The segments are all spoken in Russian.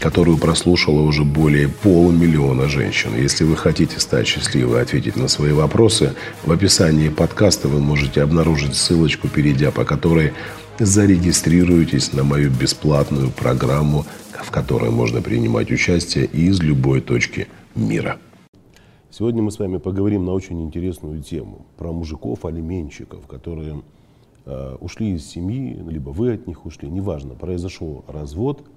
которую прослушало уже более полумиллиона женщин. Если вы хотите стать счастливой и ответить на свои вопросы, в описании подкаста вы можете обнаружить ссылочку, перейдя по которой зарегистрируйтесь на мою бесплатную программу, в которой можно принимать участие из любой точки мира. Сегодня мы с вами поговорим на очень интересную тему про мужиков-алименщиков, которые э, ушли из семьи, либо вы от них ушли, неважно, произошел развод –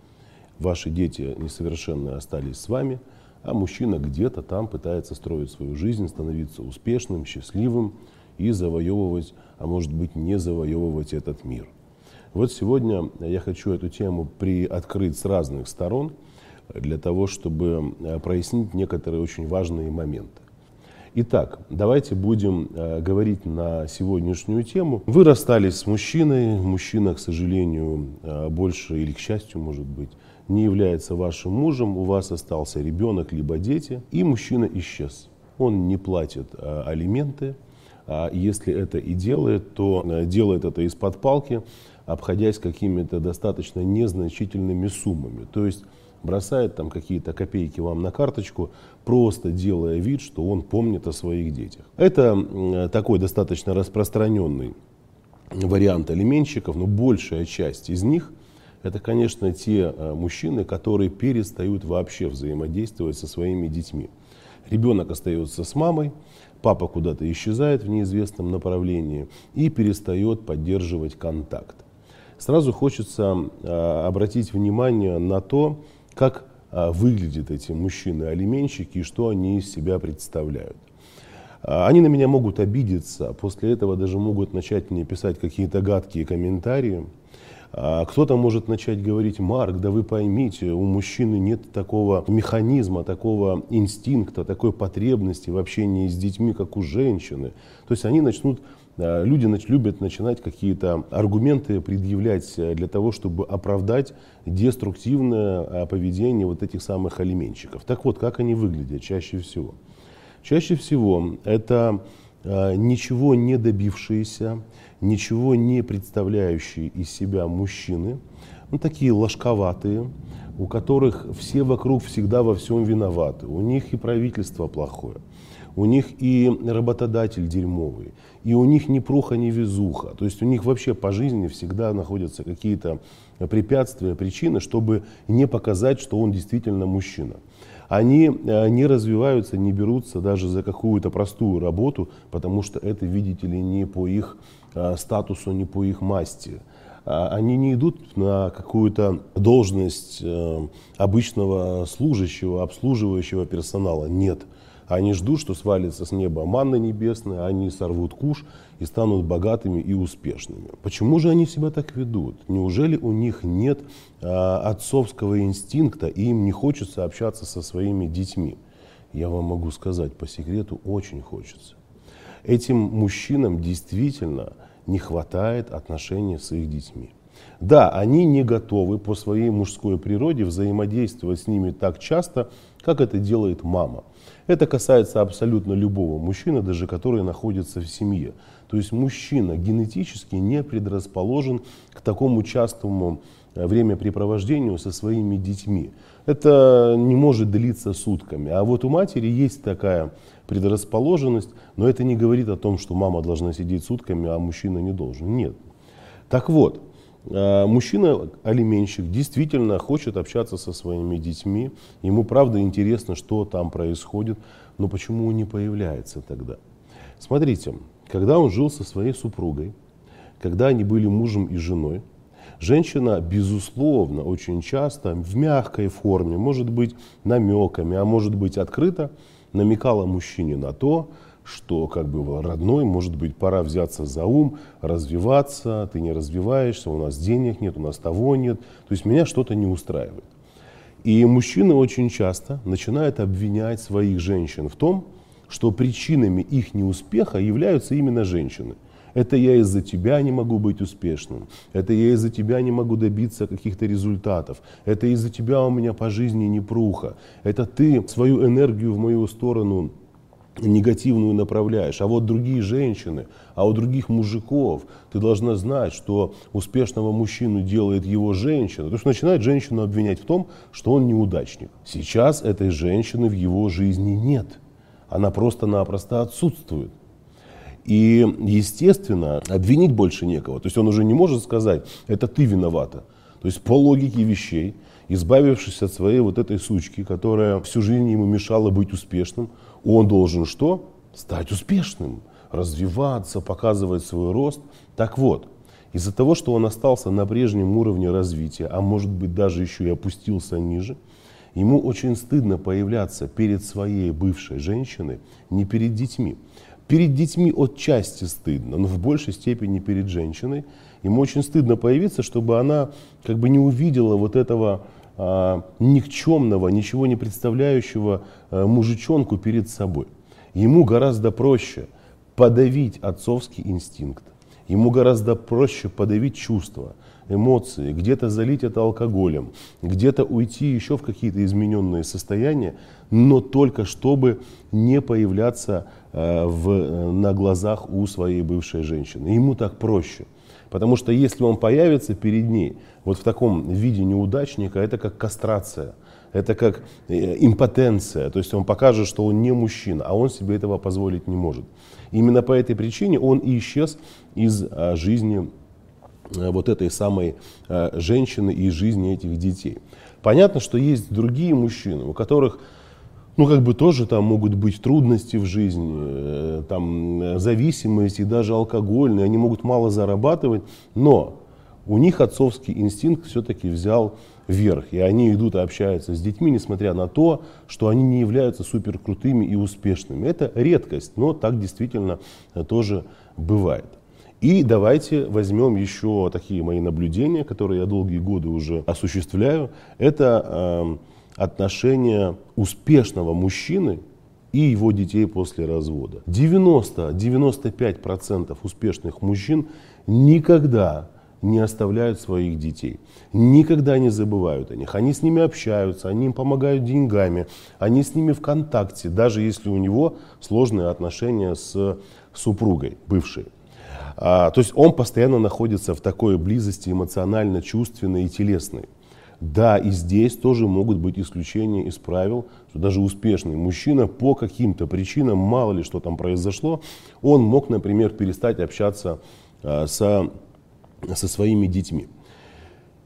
ваши дети несовершенные остались с вами, а мужчина где-то там пытается строить свою жизнь, становиться успешным, счастливым и завоевывать, а может быть не завоевывать этот мир. Вот сегодня я хочу эту тему приоткрыть с разных сторон для того, чтобы э, прояснить некоторые очень важные моменты. Итак, давайте будем э, говорить на сегодняшнюю тему. Вы расстались с мужчиной, мужчина, к сожалению, э, больше или к счастью, может быть, не является вашим мужем, у вас остался ребенок либо дети, и мужчина исчез. Он не платит а, алименты, а если это и делает, то а, делает это из-под палки, обходясь какими-то достаточно незначительными суммами. То есть бросает там какие-то копейки вам на карточку, просто делая вид, что он помнит о своих детях. Это такой достаточно распространенный вариант алименщиков, но большая часть из них – это, конечно, те э, мужчины, которые перестают вообще взаимодействовать со своими детьми. Ребенок остается с мамой, папа куда-то исчезает в неизвестном направлении и перестает поддерживать контакт. Сразу хочется э, обратить внимание на то, как э, выглядят эти мужчины-алименщики и что они из себя представляют. Они на меня могут обидеться, после этого даже могут начать мне писать какие-то гадкие комментарии. А кто-то может начать говорить, Марк, да вы поймите, у мужчины нет такого механизма, такого инстинкта, такой потребности в общении с детьми, как у женщины. То есть они начнут а, Люди любят начинать какие-то аргументы предъявлять э, для того, чтобы оправдать деструктивное а, поведение вот этих самых алименщиков. Так вот, как они выглядят чаще всего? Чаще всего это ничего не добившиеся, ничего не представляющие из себя мужчины, ну, такие ложковатые, у которых все вокруг всегда во всем виноваты. У них и правительство плохое, у них и работодатель дерьмовый, и у них ни пруха, ни везуха. То есть у них вообще по жизни всегда находятся какие-то препятствия, причины, чтобы не показать, что он действительно мужчина они э, не развиваются, не берутся даже за какую-то простую работу, потому что это, видите ли, не по их статусу, не по их масти. А они не идут на какую-то должность э, обычного служащего, обслуживающего персонала. Нет. Они ждут, что свалится с неба манна небесная, они сорвут куш и станут богатыми и успешными. Почему же они себя так ведут? Неужели у них нет а, отцовского инстинкта и им не хочется общаться со своими детьми? Я вам могу сказать по секрету, очень хочется. Этим мужчинам действительно не хватает отношений с их детьми. Да, они не готовы по своей мужской природе взаимодействовать с ними так часто, как это делает мама. Это касается абсолютно любого мужчины, даже который находится в семье. То есть мужчина генетически не предрасположен к такому частому времяпрепровождению со своими детьми. Это не может длиться сутками. А вот у матери есть такая предрасположенность, но это не говорит о том, что мама должна сидеть сутками, а мужчина не должен. Нет. Так вот, а, мужчина, алименщик, действительно хочет общаться со своими детьми. Ему правда интересно, что там происходит, но почему он не появляется тогда? Смотрите, когда он жил со своей супругой, когда они были мужем и женой, женщина, безусловно, очень часто в мягкой форме, может быть намеками, а может быть открыто, намекала мужчине на то, что как бы родной, может быть, пора взяться за ум, развиваться, ты не развиваешься, у нас денег нет, у нас того нет. То есть меня что-то не устраивает. И мужчины очень часто начинают обвинять своих женщин в том, что причинами их неуспеха являются именно женщины. Это я из-за тебя не могу быть успешным. Это я из-за тебя не могу добиться каких-то результатов. Это из-за тебя у меня по жизни непруха. Это ты свою энергию в мою сторону негативную направляешь. А вот другие женщины, а у других мужиков ты должна знать, что успешного мужчину делает его женщина. То есть начинает женщину обвинять в том, что он неудачник. Сейчас этой женщины в его жизни нет. Она просто-напросто отсутствует. И, естественно, обвинить больше некого. То есть он уже не может сказать, это ты виновата. То есть по логике вещей, избавившись от своей вот этой сучки, которая всю жизнь ему мешала быть успешным, он должен что? Стать успешным, развиваться, показывать свой рост. Так вот, из-за того, что он остался на прежнем уровне развития, а может быть даже еще и опустился ниже, ему очень стыдно появляться перед своей бывшей женщиной, не перед детьми. Перед детьми отчасти стыдно, но в большей степени перед женщиной. Ему очень стыдно появиться, чтобы она как бы не увидела вот этого а, никчемного, ничего не представляющего а, мужичонку перед собой. Ему гораздо проще подавить отцовский инстинкт. Ему гораздо проще подавить чувства, эмоции, где-то залить это алкоголем, где-то уйти еще в какие-то измененные состояния, но только чтобы не появляться э, в, на глазах у своей бывшей женщины. Ему так проще. Потому что если он появится перед ней вот в таком виде неудачника, это как кастрация, это как э, импотенция. То есть он покажет, что он не мужчина, а он себе этого позволить не может. Именно по этой причине он и исчез из а, жизни а, вот этой самой женщины и из жизни этих детей. Понятно, что есть другие мужчины, у которых ну, как бы тоже там могут быть трудности в жизни, э, там зависимости, даже алкогольные, они могут мало зарабатывать, но у них отцовский инстинкт все-таки взял вверх, и они идут и общаются с детьми, несмотря на то, что они не являются супер крутыми и успешными. Это редкость, но так действительно тоже бывает. И давайте возьмем еще такие мои наблюдения, которые я долгие годы уже осуществляю. Это э, отношения успешного мужчины и его детей после развода. 90-95% успешных мужчин никогда не оставляют своих детей, никогда не забывают о них. Они с ними общаются, они им помогают деньгами, они с ними в контакте, даже если у него сложные отношения с супругой бывшей. А, то есть он постоянно находится в такой близости эмоционально, чувственной и телесной. Да, и здесь тоже могут быть исключения из правил, что даже успешный мужчина по каким-то причинам, мало ли что там произошло, он мог, например, перестать общаться а, со, со своими детьми.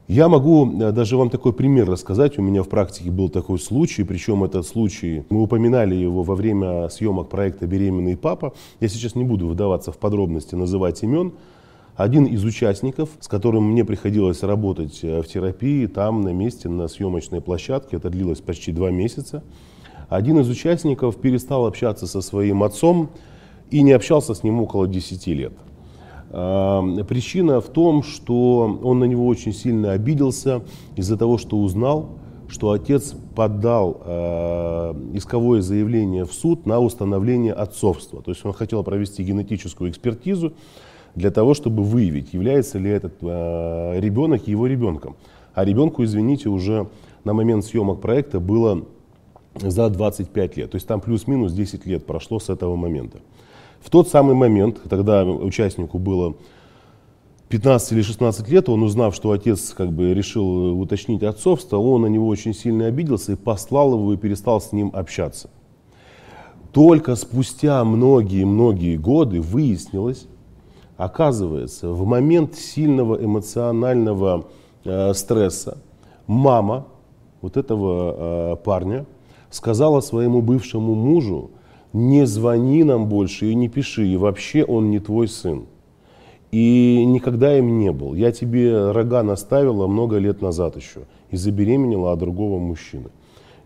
Я могу э, даже вам такой пример рассказать. У меня в практике был такой случай, причем этот случай, мы упоминали его во время съемок проекта «Беременный папа». Я сейчас не буду вдаваться в подробности, называть имен, один из участников, с которым мне приходилось работать э, в терапии, там на месте, на съемочной площадке, это длилось почти два месяца, один из участников перестал общаться со своим отцом и не общался с ним около 10 лет. А, причина в том, что он на него очень сильно обиделся из-за того, что узнал, что отец подал э, исковое заявление в суд на установление отцовства. То есть он хотел провести генетическую экспертизу, для того, чтобы выявить, является ли этот э, ребенок его ребенком. А ребенку, извините, уже на момент съемок проекта было за 25 лет. То есть там плюс-минус 10 лет прошло с этого момента. В тот самый момент, когда участнику было 15 или 16 лет, он узнав, что отец как бы решил уточнить отцовство, он на него очень сильно обиделся и послал его и перестал с ним общаться. Только спустя многие-многие годы выяснилось, Оказывается, в момент сильного эмоционального э, стресса мама вот этого э, парня сказала своему бывшему мужу, не звони нам больше и не пиши, и вообще он не твой сын. И никогда им не был. Я тебе рога наставила много лет назад еще и забеременела от другого мужчины.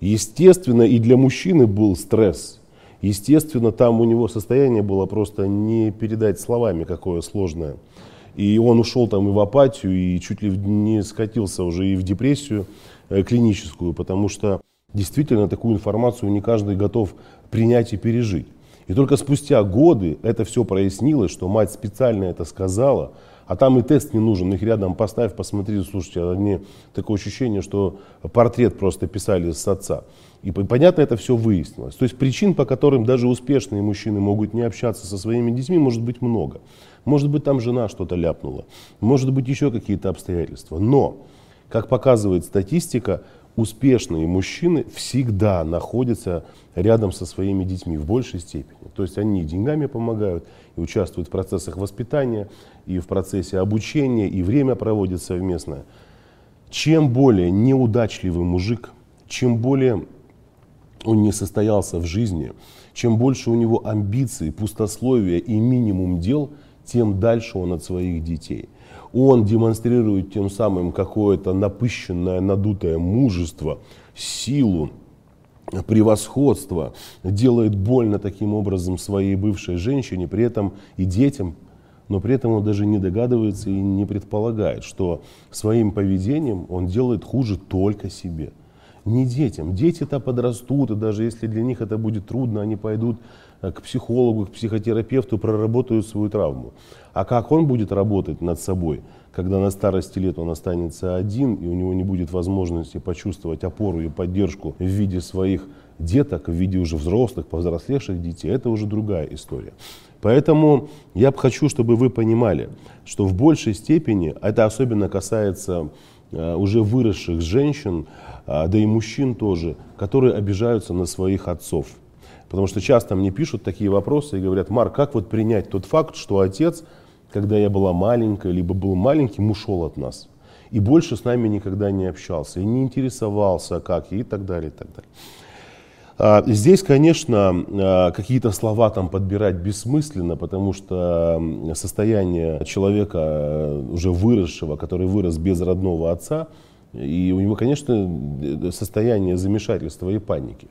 Естественно, и для мужчины был стресс. Естественно, там у него состояние было просто не передать словами, какое сложное. И он ушел там и в апатию, и чуть ли не скатился уже и в депрессию э, клиническую, потому что действительно такую информацию не каждый готов принять и пережить. И только спустя годы это все прояснилось, что мать специально это сказала, а там и тест не нужен, их рядом поставь, посмотри, слушайте, они такое ощущение, что портрет просто писали с отца. И понятно, это все выяснилось. То есть причин, по которым даже успешные мужчины могут не общаться со своими детьми, может быть много. Может быть, там жена что-то ляпнула. Может быть, еще какие-то обстоятельства. Но, как показывает статистика, успешные мужчины всегда находятся рядом со своими детьми в большей степени. То есть они деньгами помогают, и участвуют в процессах воспитания, и в процессе обучения, и время проводят совместно. Чем более неудачливый мужик, чем более он не состоялся в жизни, чем больше у него амбиций, пустословия и минимум дел, тем дальше он от своих детей. Он демонстрирует тем самым какое-то напыщенное, надутое мужество, силу, превосходство, делает больно таким образом своей бывшей женщине, при этом и детям, но при этом он даже не догадывается и не предполагает, что своим поведением он делает хуже только себе не детям. Дети-то подрастут, и даже если для них это будет трудно, они пойдут к психологу, к психотерапевту, проработают свою травму. А как он будет работать над собой, когда на старости лет он останется один, и у него не будет возможности почувствовать опору и поддержку в виде своих деток, в виде уже взрослых, повзрослевших детей, это уже другая история. Поэтому я хочу, чтобы вы понимали, что в большей степени, это особенно касается Э, уже выросших женщин, а, да и мужчин тоже, которые обижаются на своих отцов. Потому что часто мне пишут такие вопросы и говорят, Марк, как вот принять тот факт, что отец, когда я была маленькая, либо был маленьким, ушел от нас. И больше с нами никогда не общался, и не интересовался, как, и так далее, и так далее. А, здесь, конечно, а, какие-то слова там подбирать бессмысленно, потому что состояние человека, э, уже выросшего, который вырос без родного отца, и у него, конечно, состояние замешательства и паники.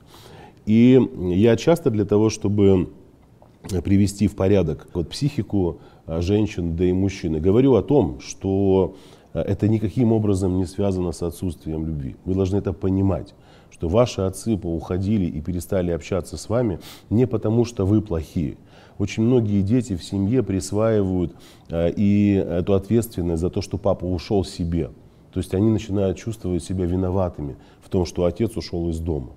И я часто для того, чтобы привести в порядок вот, психику а, женщин, да и мужчин, говорю о том, что э, это никаким образом не связано с отсутствием любви. Вы должны это понимать что ваши отцы уходили и перестали общаться с вами не потому, что вы плохие. Очень многие дети в семье присваивают э, и эту ответственность за то, что папа ушел себе. То есть они начинают чувствовать себя виноватыми в том, что отец ушел из дома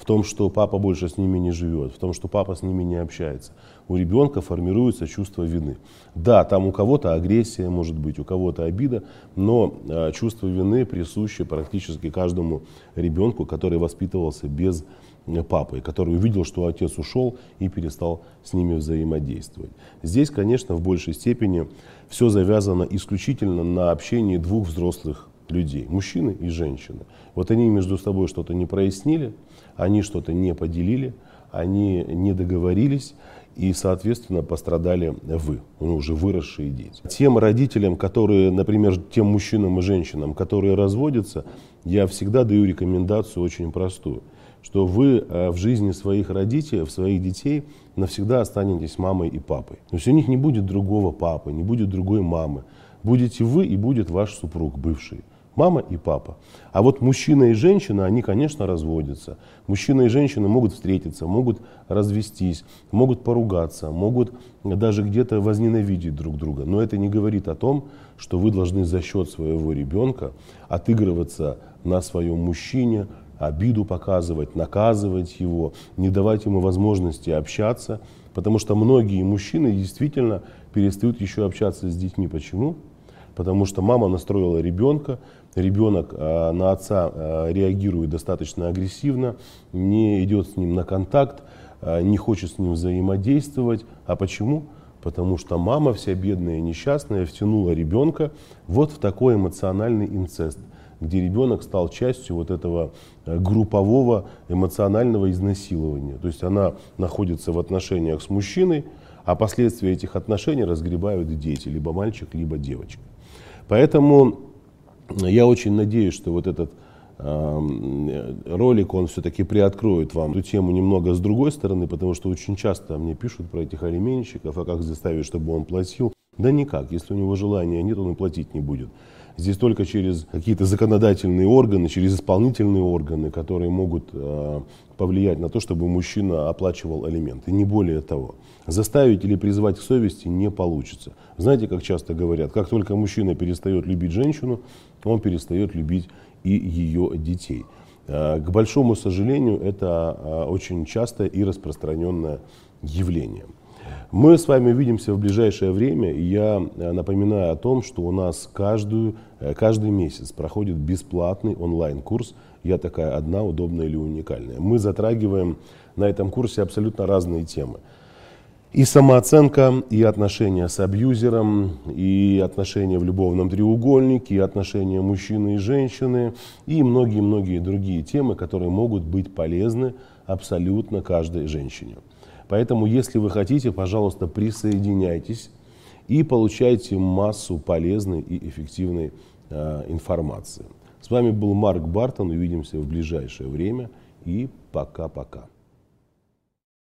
в том, что папа больше с ними не живет, в том, что папа с ними не общается. У ребенка формируется чувство вины. Да, там у кого-то агрессия может быть, у кого-то обида, но э, чувство вины присуще практически каждому ребенку, который воспитывался без э, папы, который увидел, что отец ушел и перестал с ними взаимодействовать. Здесь, конечно, в большей степени все завязано исключительно на общении двух взрослых людей, мужчины и женщины. Вот они между собой что-то не прояснили, они что-то не поделили, они не договорились, и, соответственно, пострадали вы, ну, уже выросшие дети. Тем родителям, которые, например, тем мужчинам и женщинам, которые разводятся, я всегда даю рекомендацию очень простую, что вы э, в жизни своих родителей, своих детей навсегда останетесь мамой и папой. То есть у них не будет другого папы, не будет другой мамы. Будете вы и будет ваш супруг бывший мама и папа. А вот мужчина и женщина, они, конечно, разводятся. Мужчина и женщина могут встретиться, могут развестись, могут поругаться, могут даже где-то возненавидеть друг друга. Но это не говорит о том, что вы должны за счет своего ребенка отыгрываться на своем мужчине, обиду показывать, наказывать его, не давать ему возможности общаться. Потому что многие мужчины действительно перестают еще общаться с детьми. Почему? Потому что мама настроила ребенка, ребенок э, на отца э, реагирует достаточно агрессивно, не идет с ним на контакт, э, не хочет с ним взаимодействовать. А почему? Потому что мама вся бедная и несчастная втянула ребенка вот в такой эмоциональный инцест, где ребенок стал частью вот этого группового эмоционального изнасилования. То есть она находится в отношениях с мужчиной, а последствия этих отношений разгребают дети, либо мальчик, либо девочка. Поэтому я очень надеюсь, что вот этот ролик, он все-таки приоткроет вам эту тему немного с другой стороны, потому что очень часто мне пишут про этих алименщиков, а как заставить, чтобы он платил. Да никак, если у него желания нет, он и платить не будет. Здесь только через какие-то законодательные органы, через исполнительные органы, которые могут э, повлиять на то, чтобы мужчина оплачивал алименты. Не более того. Заставить или призвать к совести не получится. Знаете, как часто говорят, как только мужчина перестает любить женщину, он перестает любить и ее детей. Э, к большому сожалению, это э, очень частое и распространенное явление. Мы с вами увидимся в ближайшее время, я э, напоминаю о том, что у нас каждую, э, каждый месяц проходит бесплатный онлайн-курс «Я такая одна, удобная или уникальная». Мы затрагиваем на этом курсе абсолютно разные темы. И самооценка, и отношения с абьюзером, и отношения в любовном треугольнике, и отношения мужчины и женщины, и многие-многие другие темы, которые могут быть полезны абсолютно каждой женщине. Поэтому, если вы хотите, пожалуйста, присоединяйтесь и получайте массу полезной и эффективной э, информации. С вами был Марк Бартон. Увидимся в ближайшее время. И пока-пока.